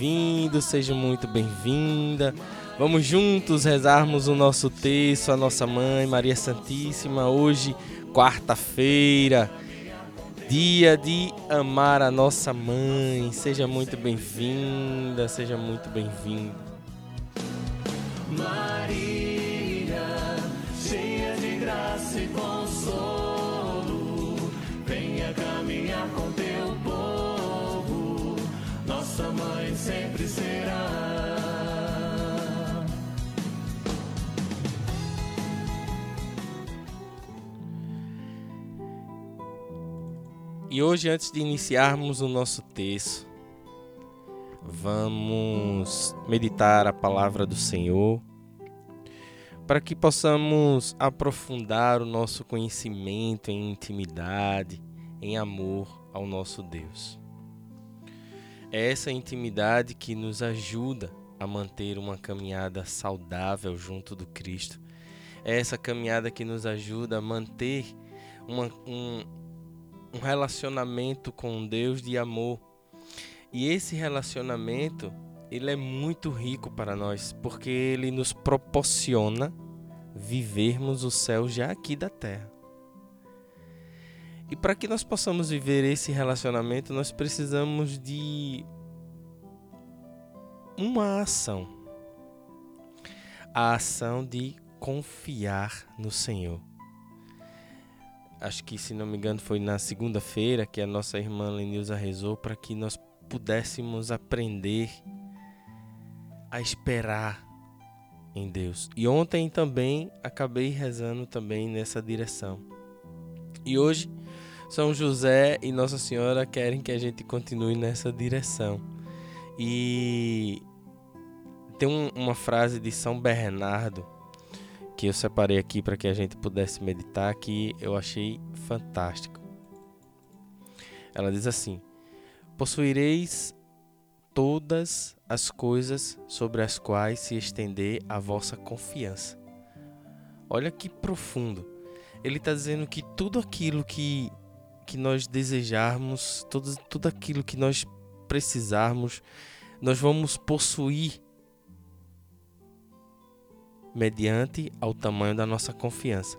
bem-vindo, seja muito bem-vinda. Vamos juntos rezarmos o nosso texto, a nossa mãe, Maria Santíssima, hoje, quarta-feira, dia de amar a nossa mãe. Seja muito bem-vinda, seja muito bem-vindo. Maria, sempre será. E hoje, antes de iniciarmos o nosso texto, vamos meditar a palavra do Senhor para que possamos aprofundar o nosso conhecimento em intimidade, em amor ao nosso Deus. É essa intimidade que nos ajuda a manter uma caminhada saudável junto do Cristo. É essa caminhada que nos ajuda a manter uma, um, um relacionamento com Deus de amor. E esse relacionamento, ele é muito rico para nós, porque ele nos proporciona vivermos o céu já aqui da terra. E para que nós possamos viver esse relacionamento, nós precisamos de uma ação. A ação de confiar no Senhor acho que se não me engano foi na segunda-feira que a nossa irmã Lenilza rezou para que nós pudéssemos aprender a esperar em Deus. E ontem também acabei rezando também nessa direção. E hoje São José e Nossa Senhora querem que a gente continue nessa direção. E tem um, uma frase de São Bernardo que eu separei aqui para que a gente pudesse meditar, que eu achei fantástico. Ela diz assim: Possuireis todas as coisas sobre as quais se estender a vossa confiança. Olha que profundo. Ele está dizendo que tudo aquilo que, que nós desejarmos, tudo, tudo aquilo que nós precisarmos, nós vamos possuir mediante ao tamanho da nossa confiança.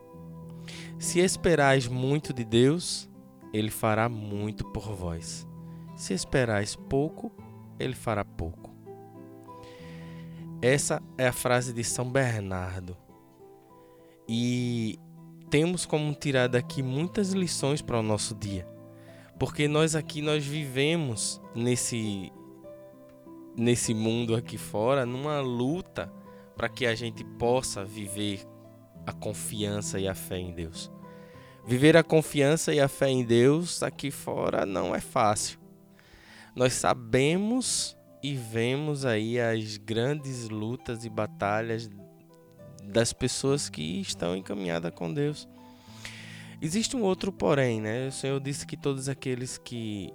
Se esperais muito de Deus, ele fará muito por vós. Se esperais pouco, ele fará pouco. Essa é a frase de São Bernardo. E temos como tirar daqui muitas lições para o nosso dia. Porque nós aqui nós vivemos nesse nesse mundo aqui fora numa luta para que a gente possa viver a confiança e a fé em Deus. Viver a confiança e a fé em Deus aqui fora não é fácil. Nós sabemos e vemos aí as grandes lutas e batalhas das pessoas que estão encaminhadas com Deus. Existe um outro porém, né? O Senhor disse que todos aqueles que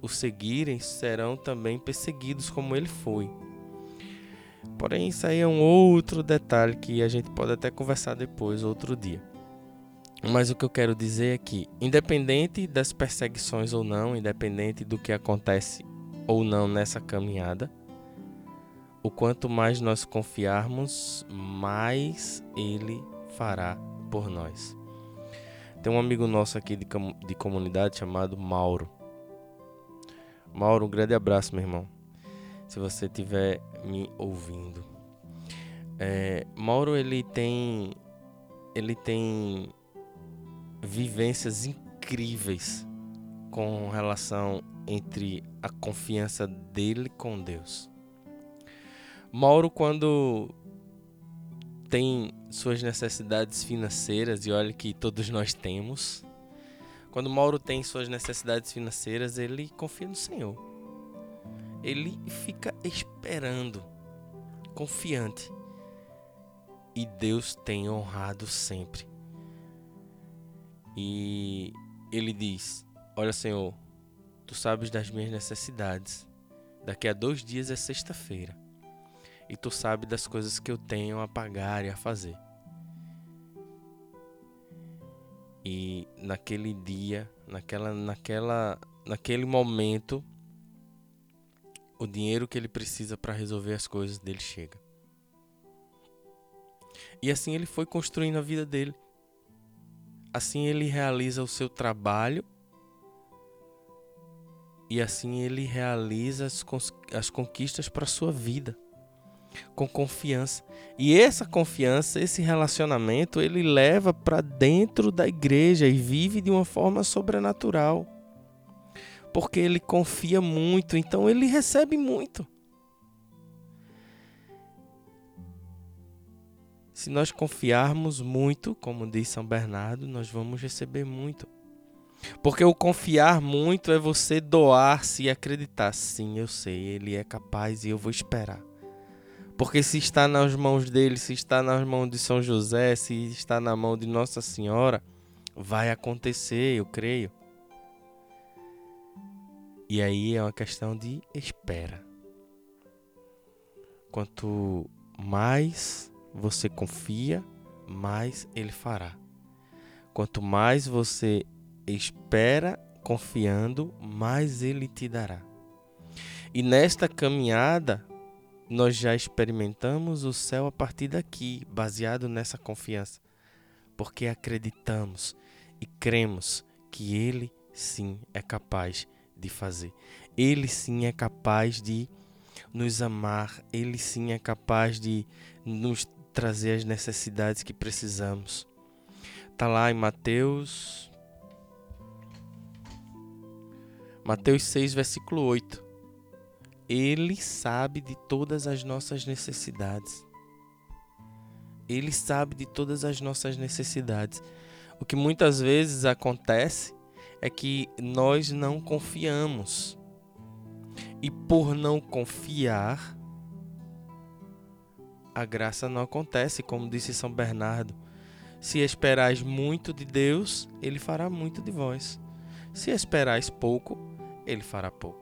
o seguirem serão também perseguidos como ele foi. Porém, isso aí é um outro detalhe que a gente pode até conversar depois, outro dia. Mas o que eu quero dizer é que, independente das perseguições ou não, independente do que acontece ou não nessa caminhada, o quanto mais nós confiarmos, mais Ele fará por nós. Tem um amigo nosso aqui de, de comunidade chamado Mauro. Mauro, um grande abraço, meu irmão se você estiver me ouvindo. É, Mauro ele tem ele tem vivências incríveis com relação entre a confiança dele com Deus. Mauro quando tem suas necessidades financeiras e olha que todos nós temos. Quando Mauro tem suas necessidades financeiras, ele confia no Senhor ele fica esperando, confiante. E Deus tem honrado sempre. E ele diz: Olha, Senhor, tu sabes das minhas necessidades. Daqui a dois dias é sexta-feira. E tu sabes das coisas que eu tenho a pagar e a fazer. E naquele dia, naquela, naquela, naquele momento, o dinheiro que ele precisa para resolver as coisas dele chega. E assim ele foi construindo a vida dele. Assim ele realiza o seu trabalho e assim ele realiza as, as conquistas para sua vida com confiança. E essa confiança, esse relacionamento, ele leva para dentro da igreja e vive de uma forma sobrenatural. Porque ele confia muito, então ele recebe muito. Se nós confiarmos muito, como diz São Bernardo, nós vamos receber muito. Porque o confiar muito é você doar-se e acreditar. Sim, eu sei, ele é capaz e eu vou esperar. Porque se está nas mãos dele, se está nas mãos de São José, se está na mão de Nossa Senhora, vai acontecer, eu creio. E aí é uma questão de espera. Quanto mais você confia, mais ele fará. Quanto mais você espera confiando, mais ele te dará. E nesta caminhada, nós já experimentamos o céu a partir daqui, baseado nessa confiança, porque acreditamos e cremos que ele sim é capaz de fazer. Ele sim é capaz de nos amar, ele sim é capaz de nos trazer as necessidades que precisamos. Tá lá em Mateus Mateus 6, versículo 8. Ele sabe de todas as nossas necessidades. Ele sabe de todas as nossas necessidades. O que muitas vezes acontece é que nós não confiamos. E por não confiar, a graça não acontece, como disse São Bernardo. Se esperais muito de Deus, ele fará muito de vós. Se esperais pouco, ele fará pouco.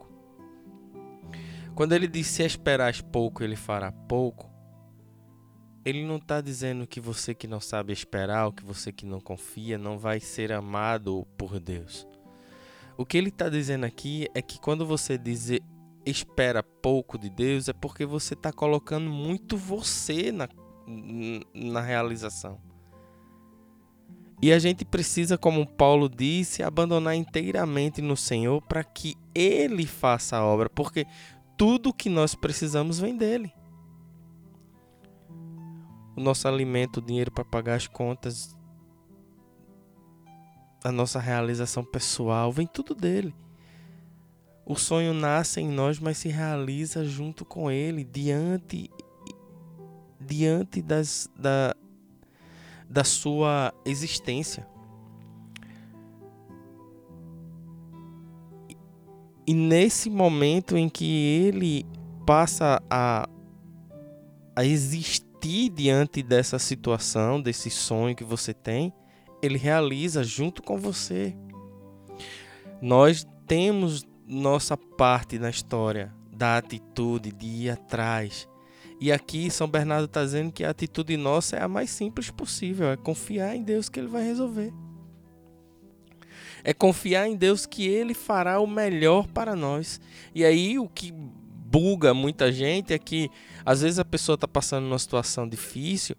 Quando ele diz se esperais pouco, ele fará pouco, ele não está dizendo que você que não sabe esperar, ou que você que não confia, não vai ser amado por Deus. O que ele está dizendo aqui é que quando você diz espera pouco de Deus, é porque você está colocando muito você na, na realização. E a gente precisa, como Paulo disse, abandonar inteiramente no Senhor para que Ele faça a obra, porque tudo que nós precisamos vem dele. O nosso alimento, o dinheiro para pagar as contas, a nossa realização pessoal, vem tudo dele. O sonho nasce em nós, mas se realiza junto com ele, diante diante das, da, da sua existência. E nesse momento em que ele passa a, a existir diante dessa situação, desse sonho que você tem, ele realiza junto com você. Nós temos nossa parte na história da atitude de ir atrás, e aqui São Bernardo está dizendo que a atitude nossa é a mais simples possível, é confiar em Deus que Ele vai resolver. É confiar em Deus que Ele fará o melhor para nós. E aí o que buga muita gente é que às vezes a pessoa está passando numa situação difícil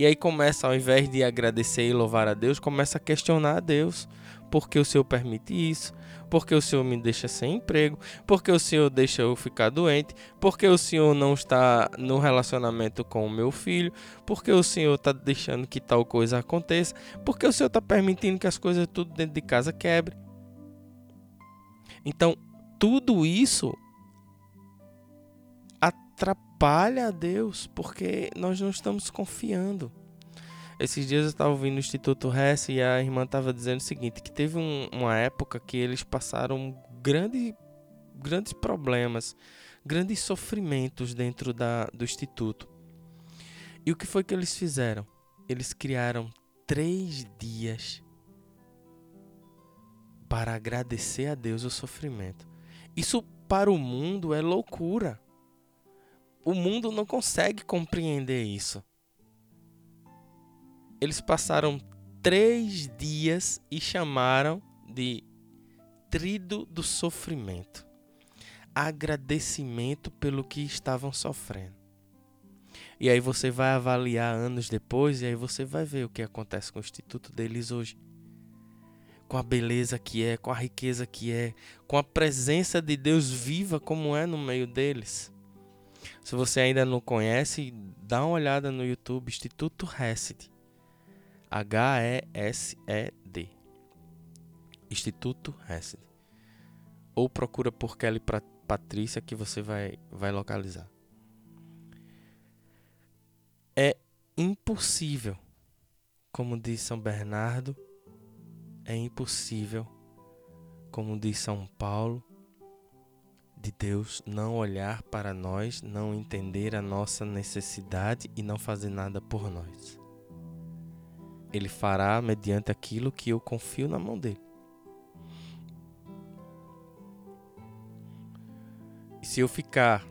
e aí começa, ao invés de agradecer e louvar a Deus, começa a questionar a Deus. Por que o Senhor permite isso? Porque o Senhor me deixa sem emprego? Porque o Senhor deixa eu ficar doente? Porque o Senhor não está no relacionamento com o meu filho? Porque o Senhor está deixando que tal coisa aconteça? Porque o Senhor está permitindo que as coisas tudo dentro de casa quebre? Então, tudo isso atrapalha a Deus, porque nós não estamos confiando. Esses dias eu estava ouvindo o Instituto Hess e a irmã estava dizendo o seguinte, que teve um, uma época que eles passaram grande, grandes problemas, grandes sofrimentos dentro da, do Instituto. E o que foi que eles fizeram? Eles criaram três dias para agradecer a Deus o sofrimento. Isso para o mundo é loucura. O mundo não consegue compreender isso. Eles passaram três dias e chamaram de trido do sofrimento. agradecimento pelo que estavam sofrendo. E aí você vai avaliar anos depois e aí você vai ver o que acontece com o instituto deles hoje. Com a beleza que é, com a riqueza que é, com a presença de Deus viva como é no meio deles. Se você ainda não conhece, dá uma olhada no YouTube Instituto Hesed. H-E-S-E-D. Instituto Hesed. Ou procura por Kelly Patrícia que você vai, vai localizar. É impossível, como diz São Bernardo, é impossível, como diz São Paulo, de Deus não olhar para nós, não entender a nossa necessidade e não fazer nada por nós. Ele fará mediante aquilo que eu confio na mão dele. E se eu ficar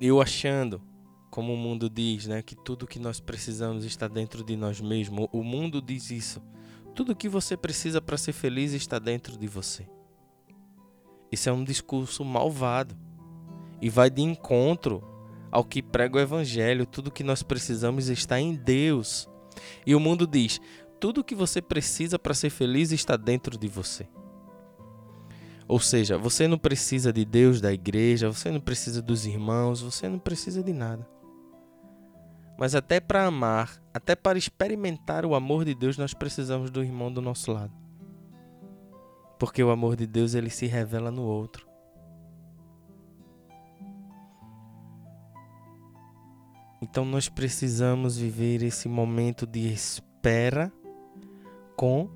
eu achando como o mundo diz, né, que tudo que nós precisamos está dentro de nós mesmos. O mundo diz isso. Tudo que você precisa para ser feliz está dentro de você. Isso é um discurso malvado e vai de encontro ao que prega o evangelho. Tudo que nós precisamos está em Deus. E o mundo diz: tudo que você precisa para ser feliz está dentro de você. Ou seja, você não precisa de Deus, da igreja, você não precisa dos irmãos, você não precisa de nada. Mas até para amar, até para experimentar o amor de Deus, nós precisamos do irmão do nosso lado. Porque o amor de Deus ele se revela no outro. Então nós precisamos viver esse momento de espera com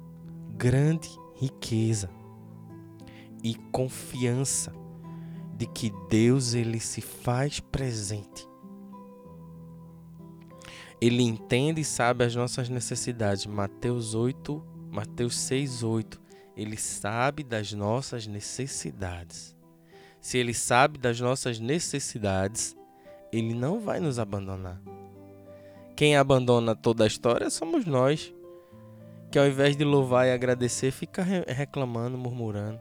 grande riqueza e confiança de que Deus ele se faz presente ele entende e sabe as nossas necessidades. Mateus 8, Mateus 6, 8. Ele sabe das nossas necessidades. Se ele sabe das nossas necessidades, ele não vai nos abandonar. Quem abandona toda a história somos nós, que ao invés de louvar e agradecer, fica reclamando, murmurando.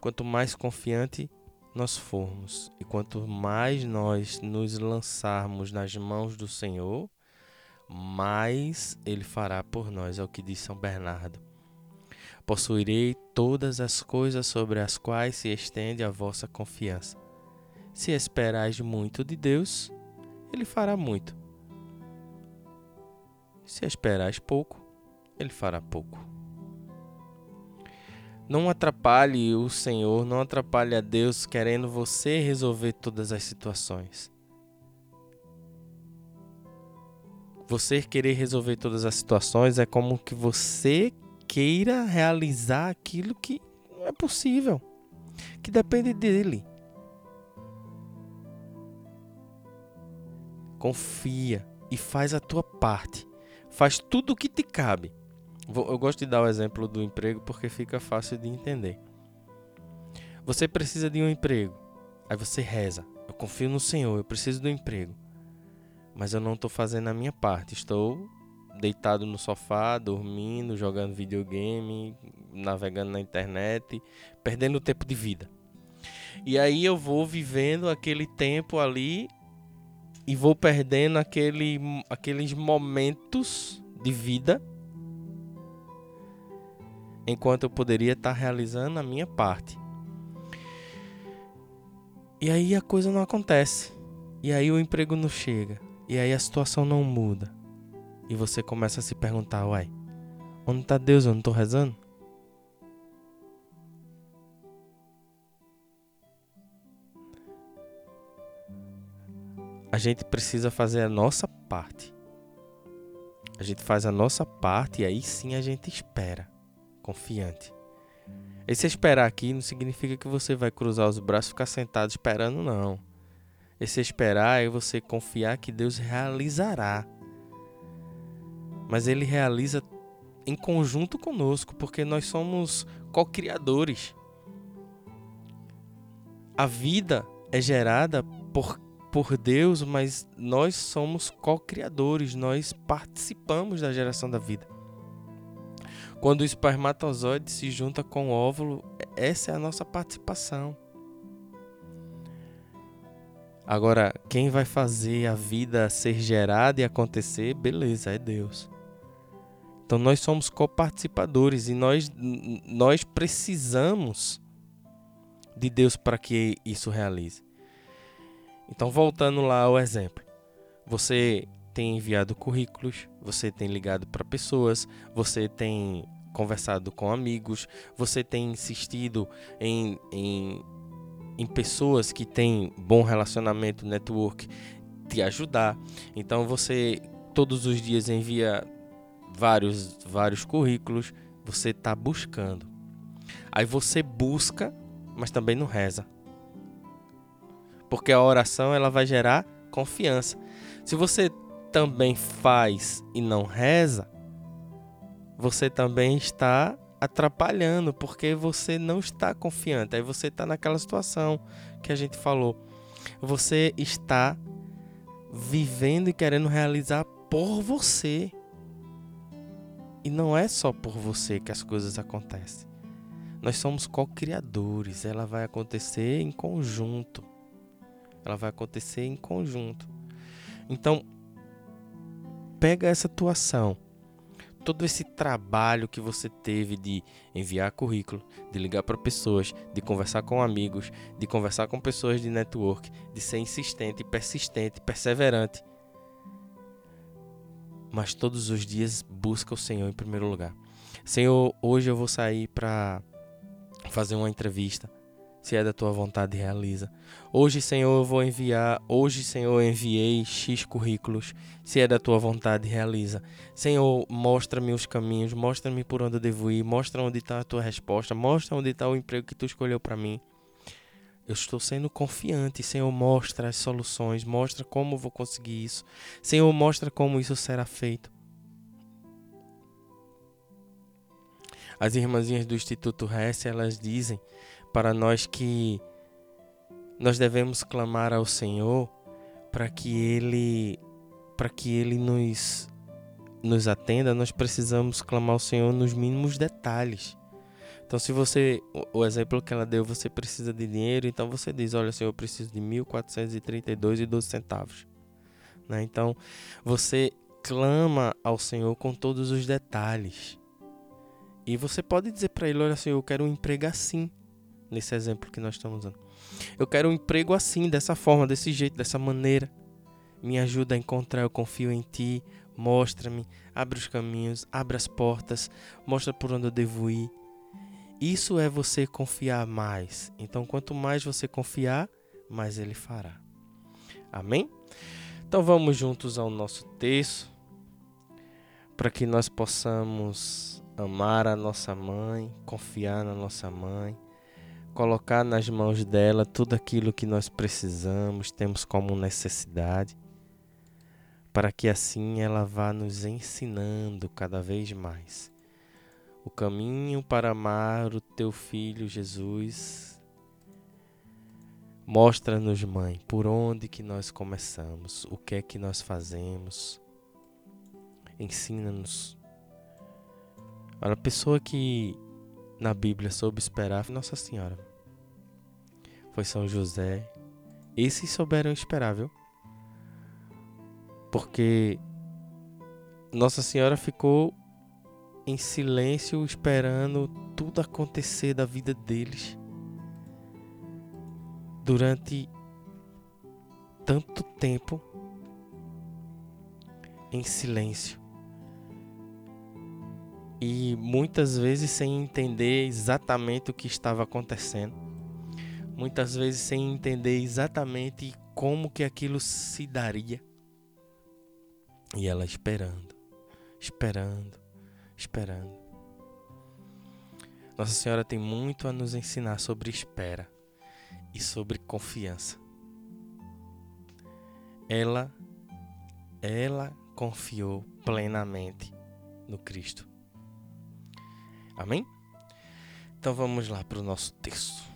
Quanto mais confiante nós formos e quanto mais nós nos lançarmos nas mãos do Senhor, mais Ele fará por nós, é o que diz São Bernardo. Possuirei todas as coisas sobre as quais se estende a vossa confiança. Se esperais muito de Deus, Ele fará muito. Se esperais pouco, Ele fará pouco. Não atrapalhe o Senhor, não atrapalhe a Deus querendo você resolver todas as situações. Você querer resolver todas as situações é como que você queira realizar aquilo que não é possível, que depende dele. Confia e faz a tua parte. Faz tudo o que te cabe eu gosto de dar o exemplo do emprego porque fica fácil de entender. Você precisa de um emprego. Aí você reza. Eu confio no Senhor, eu preciso do emprego. Mas eu não estou fazendo a minha parte. Estou deitado no sofá, dormindo, jogando videogame, navegando na internet, perdendo tempo de vida. E aí eu vou vivendo aquele tempo ali e vou perdendo aquele, aqueles momentos de vida enquanto eu poderia estar realizando a minha parte. E aí a coisa não acontece. E aí o emprego não chega. E aí a situação não muda. E você começa a se perguntar, uai, onde está Deus? Eu não estou rezando? A gente precisa fazer a nossa parte. A gente faz a nossa parte e aí sim a gente espera confiante. Esse esperar aqui não significa que você vai cruzar os braços e ficar sentado esperando, não. Esse esperar é você confiar que Deus realizará. Mas Ele realiza em conjunto conosco, porque nós somos co-criadores. A vida é gerada por, por Deus, mas nós somos co-criadores, nós participamos da geração da vida. Quando o espermatozoide se junta com o óvulo, essa é a nossa participação. Agora, quem vai fazer a vida ser gerada e acontecer, beleza, é Deus. Então nós somos coparticipadores e nós, nós precisamos de Deus para que isso realize. Então, voltando lá ao exemplo, você tem enviado currículos, você tem ligado para pessoas, você tem conversado com amigos, você tem insistido em, em, em pessoas que têm bom relacionamento, network, te ajudar. Então, você todos os dias envia vários, vários currículos, você está buscando. Aí você busca, mas também não reza. Porque a oração ela vai gerar confiança. Se você também faz e não reza, você também está atrapalhando, porque você não está confiante. Aí você está naquela situação que a gente falou. Você está vivendo e querendo realizar por você. E não é só por você que as coisas acontecem. Nós somos co-criadores, ela vai acontecer em conjunto. Ela vai acontecer em conjunto. Então, pega essa atuação, todo esse trabalho que você teve de enviar currículo, de ligar para pessoas, de conversar com amigos, de conversar com pessoas de network, de ser insistente, persistente, perseverante mas todos os dias busca o Senhor em primeiro lugar. Senhor, hoje eu vou sair para fazer uma entrevista. Se é da tua vontade, realiza. Hoje, Senhor, eu vou enviar. Hoje, Senhor, eu enviei X currículos. Se é da tua vontade, realiza. Senhor, mostra-me os caminhos. Mostra-me por onde eu devo ir. Mostra onde está a tua resposta. Mostra onde está o emprego que tu escolheu para mim. Eu estou sendo confiante. Senhor, mostra as soluções, mostra como vou conseguir isso. Senhor, mostra como isso será feito. As irmãzinhas do Instituto Hesse, elas dizem para nós que nós devemos clamar ao Senhor para que ele para que ele nos nos atenda, nós precisamos clamar ao Senhor nos mínimos detalhes. Então, se você, o exemplo que ela deu, você precisa de dinheiro, então você diz: Olha, Senhor, eu preciso de 1.432,12 centavos. Né? Então, você clama ao Senhor com todos os detalhes. E você pode dizer para Ele: Olha, Senhor, eu quero um emprego assim. Nesse exemplo que nós estamos usando. Eu quero um emprego assim, dessa forma, desse jeito, dessa maneira. Me ajuda a encontrar, eu confio em Ti. Mostra-me, abre os caminhos, abre as portas, mostra por onde eu devo ir. Isso é você confiar mais. Então, quanto mais você confiar, mais ele fará. Amém? Então, vamos juntos ao nosso texto para que nós possamos amar a nossa mãe, confiar na nossa mãe, colocar nas mãos dela tudo aquilo que nós precisamos, temos como necessidade, para que assim ela vá nos ensinando cada vez mais o caminho para amar o teu filho Jesus. Mostra-nos, mãe, por onde que nós começamos, o que é que nós fazemos. Ensina-nos. A pessoa que na Bíblia soube esperar foi Nossa Senhora. Foi São José. Esses souberam esperar, viu? Porque Nossa Senhora ficou em silêncio, esperando tudo acontecer da vida deles. Durante tanto tempo em silêncio. E muitas vezes sem entender exatamente o que estava acontecendo, muitas vezes sem entender exatamente como que aquilo se daria. E ela esperando, esperando, esperando. Nossa Senhora tem muito a nos ensinar sobre espera e sobre confiança. Ela ela confiou plenamente no Cristo. Amém? Então vamos lá para o nosso texto.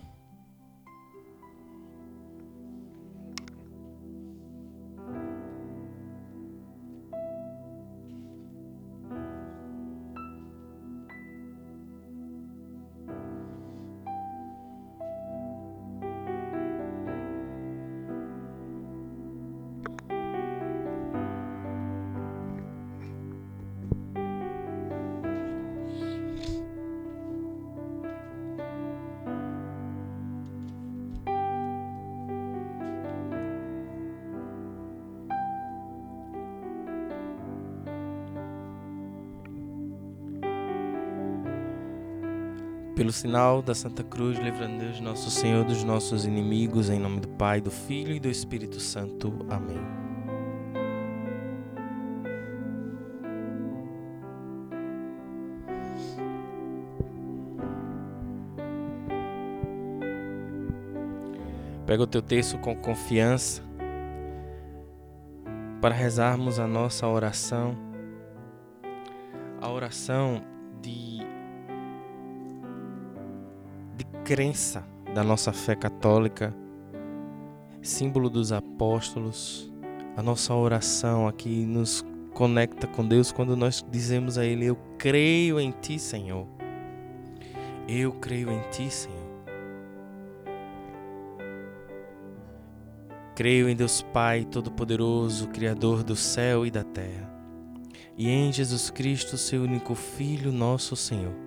Sinal da Santa Cruz, livrando Deus nosso Senhor dos nossos inimigos, em nome do Pai, do Filho e do Espírito Santo. Amém. Pega o teu texto com confiança para rezarmos a nossa oração, a oração de, crença da nossa fé católica, símbolo dos apóstolos, a nossa oração aqui nos conecta com Deus quando nós dizemos a Ele: Eu creio em Ti, Senhor. Eu creio em Ti, Senhor. Creio em Deus Pai Todo-Poderoso, Criador do céu e da terra, e em Jesus Cristo, seu único Filho, nosso Senhor,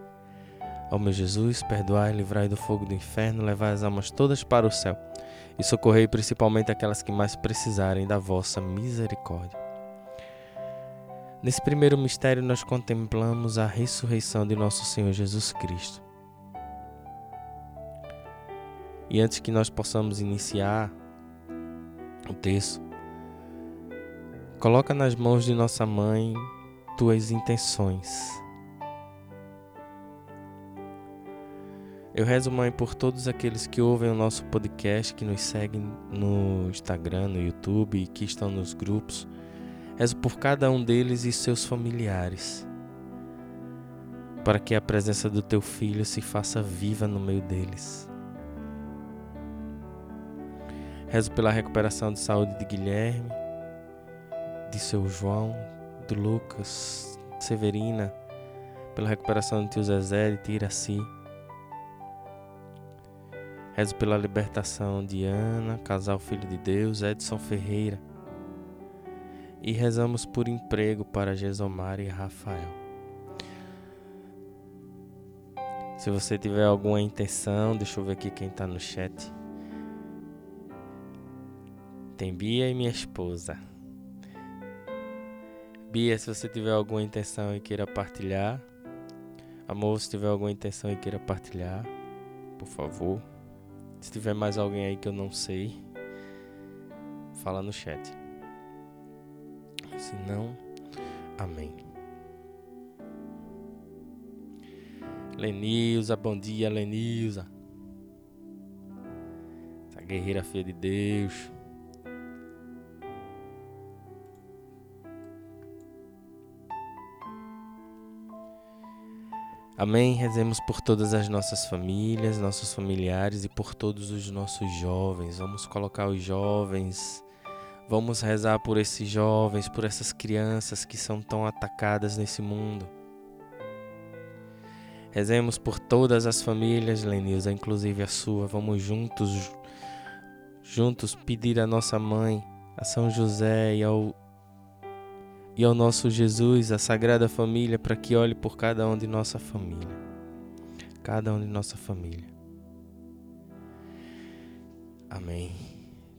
Ó meu Jesus, perdoai, livrai do fogo do inferno, levai as almas todas para o céu e socorrei principalmente aquelas que mais precisarem da vossa misericórdia. Nesse primeiro mistério, nós contemplamos a ressurreição de nosso Senhor Jesus Cristo. E antes que nós possamos iniciar o texto, coloca nas mãos de nossa mãe tuas intenções. Eu rezo, mãe, por todos aqueles que ouvem o nosso podcast, que nos seguem no Instagram, no YouTube, que estão nos grupos Rezo por cada um deles e seus familiares, para que a presença do teu filho se faça viva no meio deles. Rezo pela recuperação de saúde de Guilherme, de seu João, de Lucas, de Severina, pela recuperação do tio Zezé, de Tiraci. Rezo pela libertação de Ana, casal Filho de Deus, Edson Ferreira e rezamos por emprego para Gesomar e Rafael. Se você tiver alguma intenção, deixa eu ver aqui quem está no chat. Tem Bia e minha esposa. Bia, se você tiver alguma intenção e queira partilhar. Amor, se tiver alguma intenção e queira partilhar, por favor. Se tiver mais alguém aí que eu não sei, fala no chat. Se não, amém. Lenilza, bom dia, Lenilza. Essa guerreira filha de Deus. Amém. Rezemos por todas as nossas famílias, nossos familiares e por todos os nossos jovens. Vamos colocar os jovens. Vamos rezar por esses jovens, por essas crianças que são tão atacadas nesse mundo. Rezemos por todas as famílias, Lenilza, inclusive a sua. Vamos juntos, juntos pedir a nossa mãe, a São José e ao e ao nosso Jesus, a Sagrada Família, para que olhe por cada um de nossa família. Cada um de nossa família. Amém.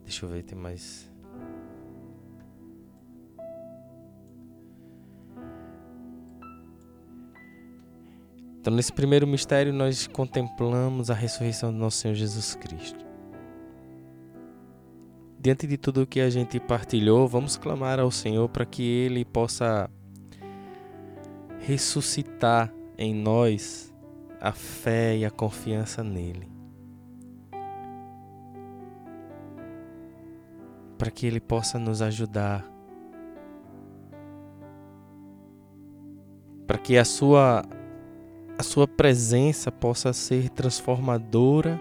Deixa eu ver, tem mais. Então, nesse primeiro mistério, nós contemplamos a ressurreição do nosso Senhor Jesus Cristo. Diante de tudo que a gente partilhou, vamos clamar ao Senhor para que Ele possa ressuscitar em nós a fé e a confiança nele. Para que Ele possa nos ajudar. Para que a sua, a sua presença possa ser transformadora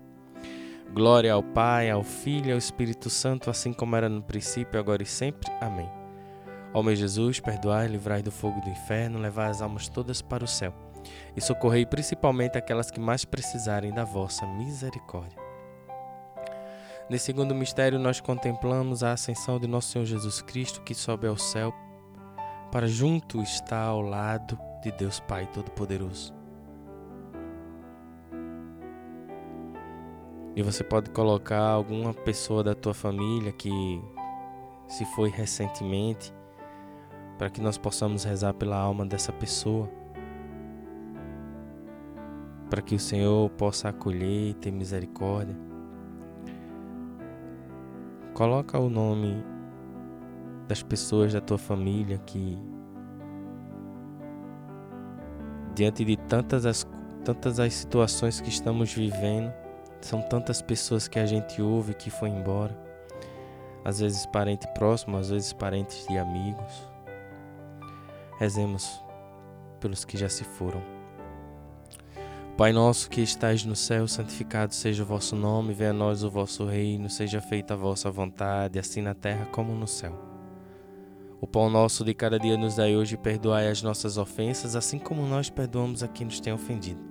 Glória ao Pai, ao Filho e ao Espírito Santo, assim como era no princípio, agora e sempre. Amém. Ó meu Jesus, perdoai, livrai do fogo do inferno, levai as almas todas para o céu e socorrei principalmente aquelas que mais precisarem da vossa misericórdia. Nesse segundo mistério, nós contemplamos a ascensão de nosso Senhor Jesus Cristo, que sobe ao céu para junto estar ao lado de Deus Pai Todo-Poderoso. E você pode colocar alguma pessoa da tua família que se foi recentemente, para que nós possamos rezar pela alma dessa pessoa. Para que o Senhor possa acolher e ter misericórdia. Coloca o nome das pessoas da tua família que diante de tantas as, tantas as situações que estamos vivendo, são tantas pessoas que a gente ouve que foi embora, às vezes parente próximo, às vezes parentes de amigos. Rezemos pelos que já se foram. Pai nosso que estais no céu, santificado seja o vosso nome, venha a nós o vosso reino, seja feita a vossa vontade, assim na terra como no céu. O pão nosso de cada dia nos dai hoje perdoai as nossas ofensas, assim como nós perdoamos a quem nos tem ofendido.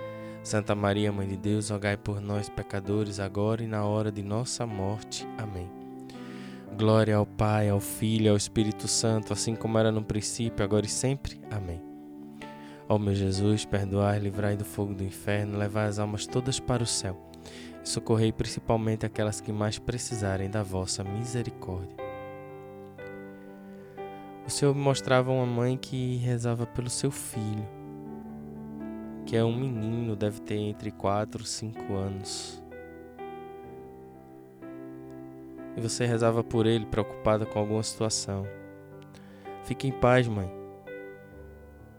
Santa Maria, Mãe de Deus, rogai por nós, pecadores, agora e na hora de nossa morte. Amém. Glória ao Pai, ao Filho ao Espírito Santo, assim como era no princípio, agora e sempre. Amém. Ó meu Jesus, perdoai, livrai do fogo do inferno, levai as almas todas para o céu e socorrei principalmente aquelas que mais precisarem da vossa misericórdia. O Senhor me mostrava uma mãe que rezava pelo seu filho, que é um menino, deve ter entre 4 e 5 anos. E você rezava por ele, preocupada com alguma situação. Fique em paz, mãe.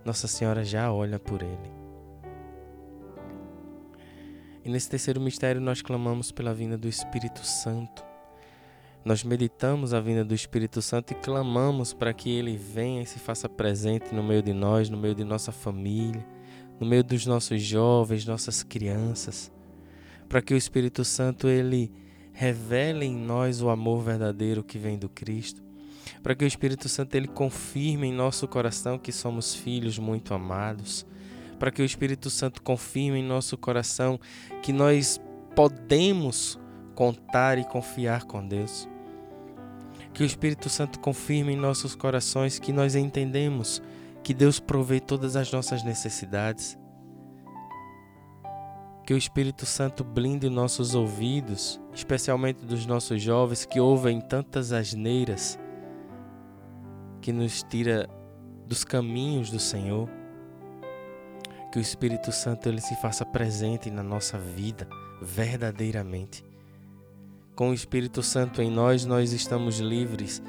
Nossa Senhora já olha por ele. E nesse terceiro mistério nós clamamos pela vinda do Espírito Santo. Nós meditamos a vinda do Espírito Santo e clamamos para que ele venha e se faça presente no meio de nós, no meio de nossa família, no meio dos nossos jovens, nossas crianças, para que o Espírito Santo ele revele em nós o amor verdadeiro que vem do Cristo para que o Espírito Santo ele confirme em nosso coração que somos filhos muito amados, para que o Espírito Santo confirme em nosso coração que nós podemos contar e confiar com Deus. Que o Espírito Santo confirme em nossos corações que nós entendemos que Deus provê todas as nossas necessidades. Que o Espírito Santo blinde nossos ouvidos, especialmente dos nossos jovens que ouvem tantas asneiras que nos tira dos caminhos do Senhor. Que o Espírito Santo ele se faça presente na nossa vida verdadeiramente. Com o Espírito Santo em nós, nós estamos livres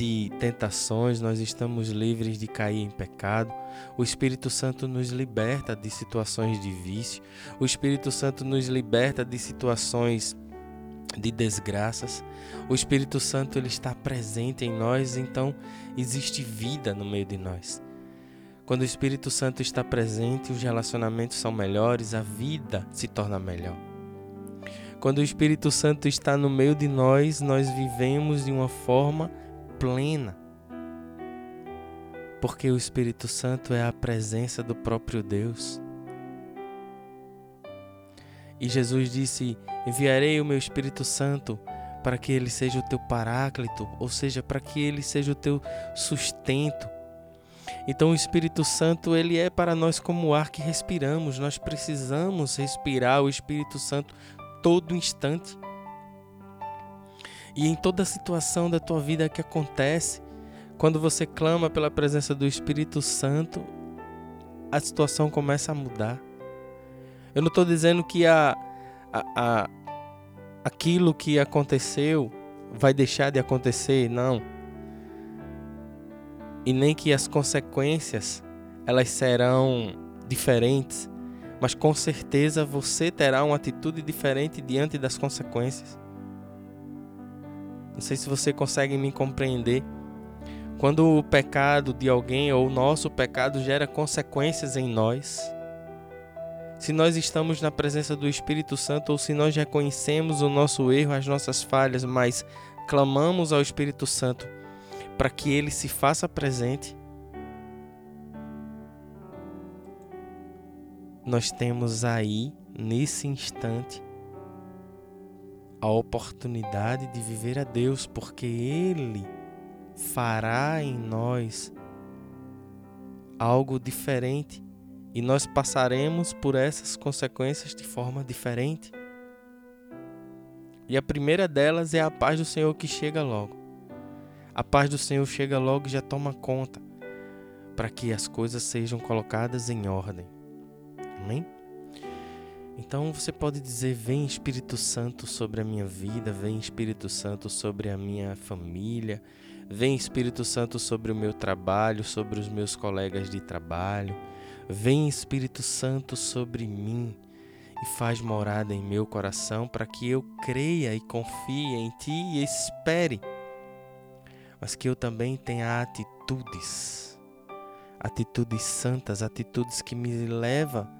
de tentações, nós estamos livres de cair em pecado. O Espírito Santo nos liberta de situações de vício. O Espírito Santo nos liberta de situações de desgraças. O Espírito Santo ele está presente em nós, então existe vida no meio de nós. Quando o Espírito Santo está presente, os relacionamentos são melhores, a vida se torna melhor. Quando o Espírito Santo está no meio de nós, nós vivemos de uma forma plena. Porque o Espírito Santo é a presença do próprio Deus. E Jesus disse: Enviarei o meu Espírito Santo para que ele seja o teu paráclito, ou seja, para que ele seja o teu sustento. Então o Espírito Santo, ele é para nós como o ar que respiramos. Nós precisamos respirar o Espírito Santo todo instante. E em toda situação da tua vida que acontece, quando você clama pela presença do Espírito Santo, a situação começa a mudar. Eu não estou dizendo que a, a, a, aquilo que aconteceu vai deixar de acontecer, não. E nem que as consequências elas serão diferentes, mas com certeza você terá uma atitude diferente diante das consequências. Não sei se você consegue me compreender. Quando o pecado de alguém ou o nosso pecado gera consequências em nós, se nós estamos na presença do Espírito Santo ou se nós reconhecemos o nosso erro, as nossas falhas, mas clamamos ao Espírito Santo para que ele se faça presente, nós temos aí, nesse instante, a oportunidade de viver a Deus, porque Ele fará em nós algo diferente e nós passaremos por essas consequências de forma diferente. E a primeira delas é a paz do Senhor que chega logo. A paz do Senhor chega logo e já toma conta para que as coisas sejam colocadas em ordem. Amém? Então você pode dizer: Vem Espírito Santo sobre a minha vida, vem Espírito Santo sobre a minha família, vem Espírito Santo sobre o meu trabalho, sobre os meus colegas de trabalho, vem Espírito Santo sobre mim e faz morada em meu coração para que eu creia e confie em Ti e espere, mas que eu também tenha atitudes, atitudes santas, atitudes que me levam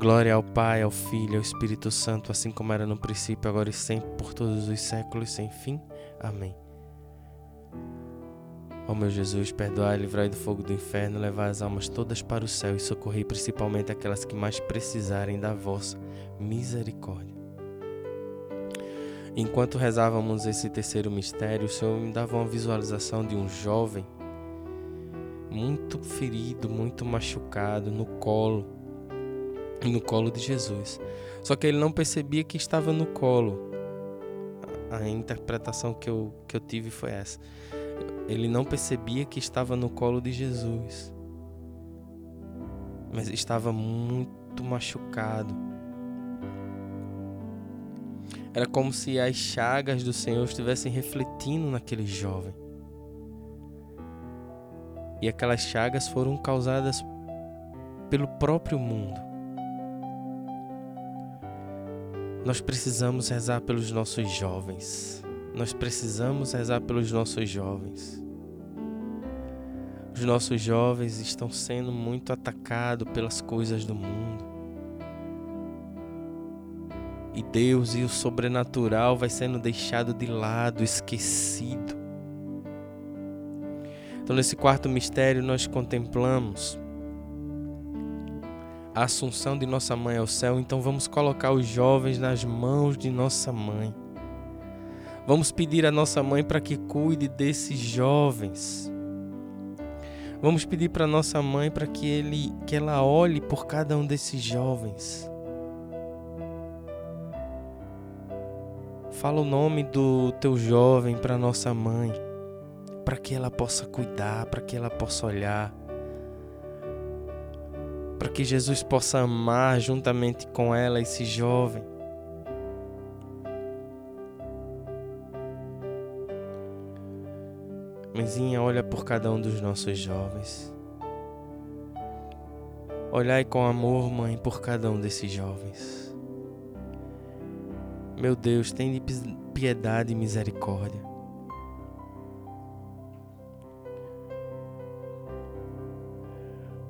Glória ao Pai, ao Filho ao Espírito Santo, assim como era no princípio, agora e sempre, por todos os séculos sem fim. Amém. Ó meu Jesus, perdoai, livrai do fogo do inferno, levai as almas todas para o céu e socorrei principalmente aquelas que mais precisarem da vossa misericórdia. Enquanto rezávamos esse terceiro mistério, o Senhor me dava uma visualização de um jovem muito ferido, muito machucado, no colo no colo de Jesus. Só que ele não percebia que estava no colo. A interpretação que eu, que eu tive foi essa. Ele não percebia que estava no colo de Jesus. Mas estava muito machucado. Era como se as chagas do Senhor estivessem refletindo naquele jovem. E aquelas chagas foram causadas pelo próprio mundo. Nós precisamos rezar pelos nossos jovens. Nós precisamos rezar pelos nossos jovens. Os nossos jovens estão sendo muito atacados pelas coisas do mundo. E Deus e o sobrenatural vai sendo deixado de lado, esquecido. Então, nesse quarto mistério, nós contemplamos a assunção de nossa mãe ao céu, então vamos colocar os jovens nas mãos de nossa mãe. Vamos pedir a nossa mãe para que cuide desses jovens. Vamos pedir para nossa mãe para que ele que ela olhe por cada um desses jovens. Fala o nome do teu jovem para nossa mãe, para que ela possa cuidar, para que ela possa olhar para que Jesus possa amar juntamente com ela esse jovem. Mãezinha, olha por cada um dos nossos jovens. Olhai com amor, mãe, por cada um desses jovens. Meu Deus, tem piedade e misericórdia.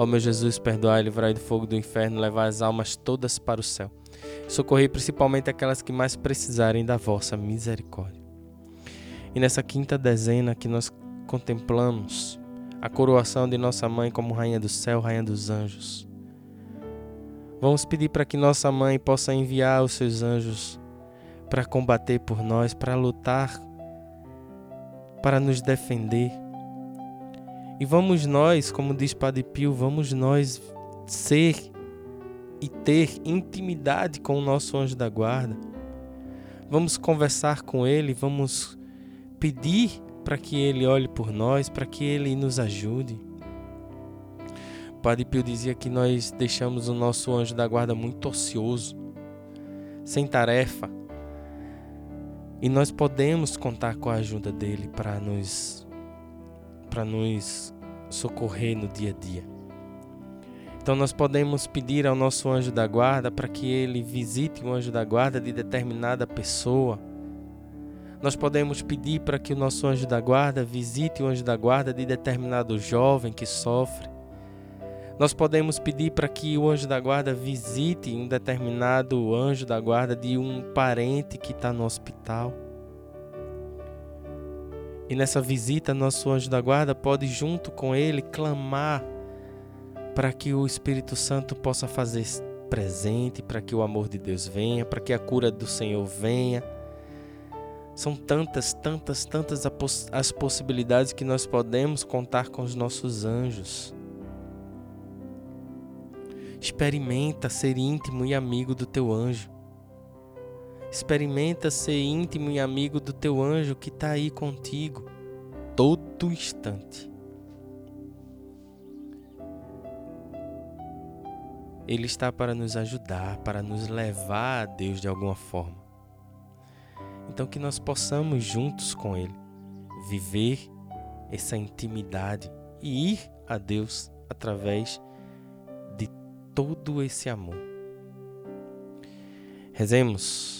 Ó meu Jesus, perdoai, livrai do fogo do inferno, levai as almas todas para o céu. Socorrei principalmente aquelas que mais precisarem da vossa misericórdia. E nessa quinta dezena que nós contemplamos a coroação de nossa mãe como Rainha do céu, Rainha dos anjos. Vamos pedir para que nossa mãe possa enviar os seus anjos para combater por nós, para lutar, para nos defender. E vamos nós, como diz Padre Pio, vamos nós ser e ter intimidade com o nosso anjo da guarda. Vamos conversar com ele, vamos pedir para que ele olhe por nós, para que ele nos ajude. Padre Pio dizia que nós deixamos o nosso anjo da guarda muito ocioso, sem tarefa, e nós podemos contar com a ajuda dele para nos para nos socorrer no dia a dia. Então nós podemos pedir ao nosso anjo da guarda para que ele visite o anjo da guarda de determinada pessoa. Nós podemos pedir para que o nosso anjo da guarda visite o anjo da guarda de determinado jovem que sofre. Nós podemos pedir para que o anjo da guarda visite um determinado anjo da guarda de um parente que está no hospital. E nessa visita, nosso anjo da guarda pode, junto com ele, clamar para que o Espírito Santo possa fazer presente, para que o amor de Deus venha, para que a cura do Senhor venha. São tantas, tantas, tantas as possibilidades que nós podemos contar com os nossos anjos. Experimenta ser íntimo e amigo do teu anjo. Experimenta ser íntimo e amigo do teu anjo que está aí contigo todo instante. Ele está para nos ajudar, para nos levar a Deus de alguma forma. Então, que nós possamos juntos com Ele viver essa intimidade e ir a Deus através todo esse amor. Rezemos.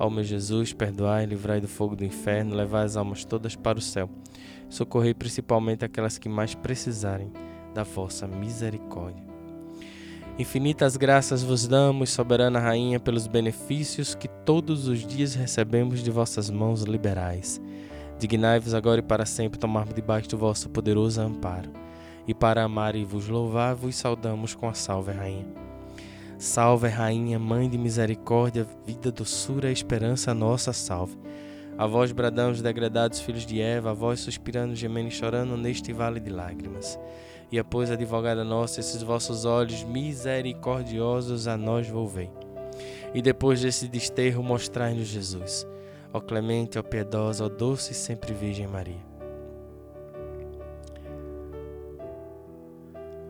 Ó meu Jesus, perdoai, livrai do fogo do inferno, levai as almas todas para o céu. Socorrei principalmente aquelas que mais precisarem da vossa misericórdia. Infinitas graças vos damos, soberana Rainha, pelos benefícios que todos os dias recebemos de vossas mãos liberais. Dignai-vos agora e para sempre tomar debaixo do vosso poderoso amparo. E para amar e vos louvar, vos saudamos com a salve, Rainha. Salve, Rainha, Mãe de misericórdia, vida, doçura esperança nossa, salve. A vós bradamos, degradados filhos de Eva, a vós suspirando, gemendo e chorando neste vale de lágrimas e após advogada nossa, esses vossos olhos misericordiosos a nós volvei. E depois desse desterro, mostrai-nos Jesus, ó clemente, ó piedosa, ó doce e sempre Virgem Maria.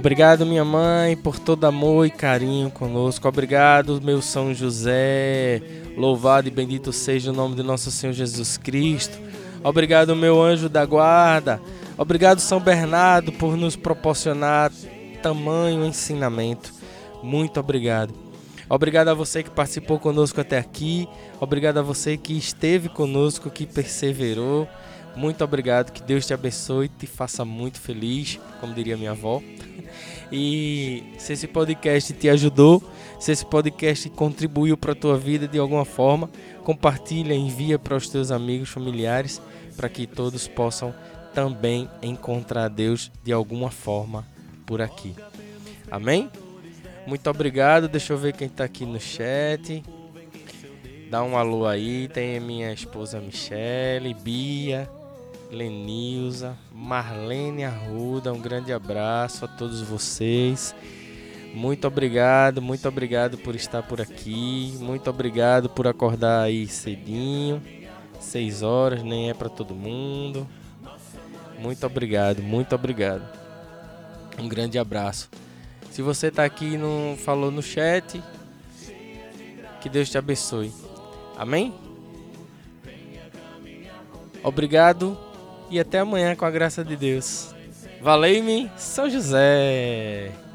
Obrigado, minha mãe, por todo amor e carinho conosco. Obrigado, meu São José. Louvado e bendito seja o nome de nosso Senhor Jesus Cristo. Obrigado, meu anjo da guarda. Obrigado, São Bernardo, por nos proporcionar tamanho ensinamento. Muito obrigado. Obrigado a você que participou conosco até aqui. Obrigado a você que esteve conosco, que perseverou. Muito obrigado. Que Deus te abençoe e te faça muito feliz, como diria minha avó. E se esse podcast te ajudou, se esse podcast contribuiu para a tua vida de alguma forma, compartilha, envia para os teus amigos, familiares, para que todos possam também encontrar Deus de alguma forma por aqui. Amém? Muito obrigado. Deixa eu ver quem está aqui no chat. Dá um alô aí. Tem a minha esposa Michele, Bia. Lenilza, Marlene Arruda, um grande abraço a todos vocês. Muito obrigado, muito obrigado por estar por aqui. Muito obrigado por acordar aí cedinho. Seis horas, nem é para todo mundo. Muito obrigado, muito obrigado. Um grande abraço. Se você está aqui e não falou no chat, que Deus te abençoe. Amém? Obrigado e até amanhã com a graça de Deus. Valeu-me, São José!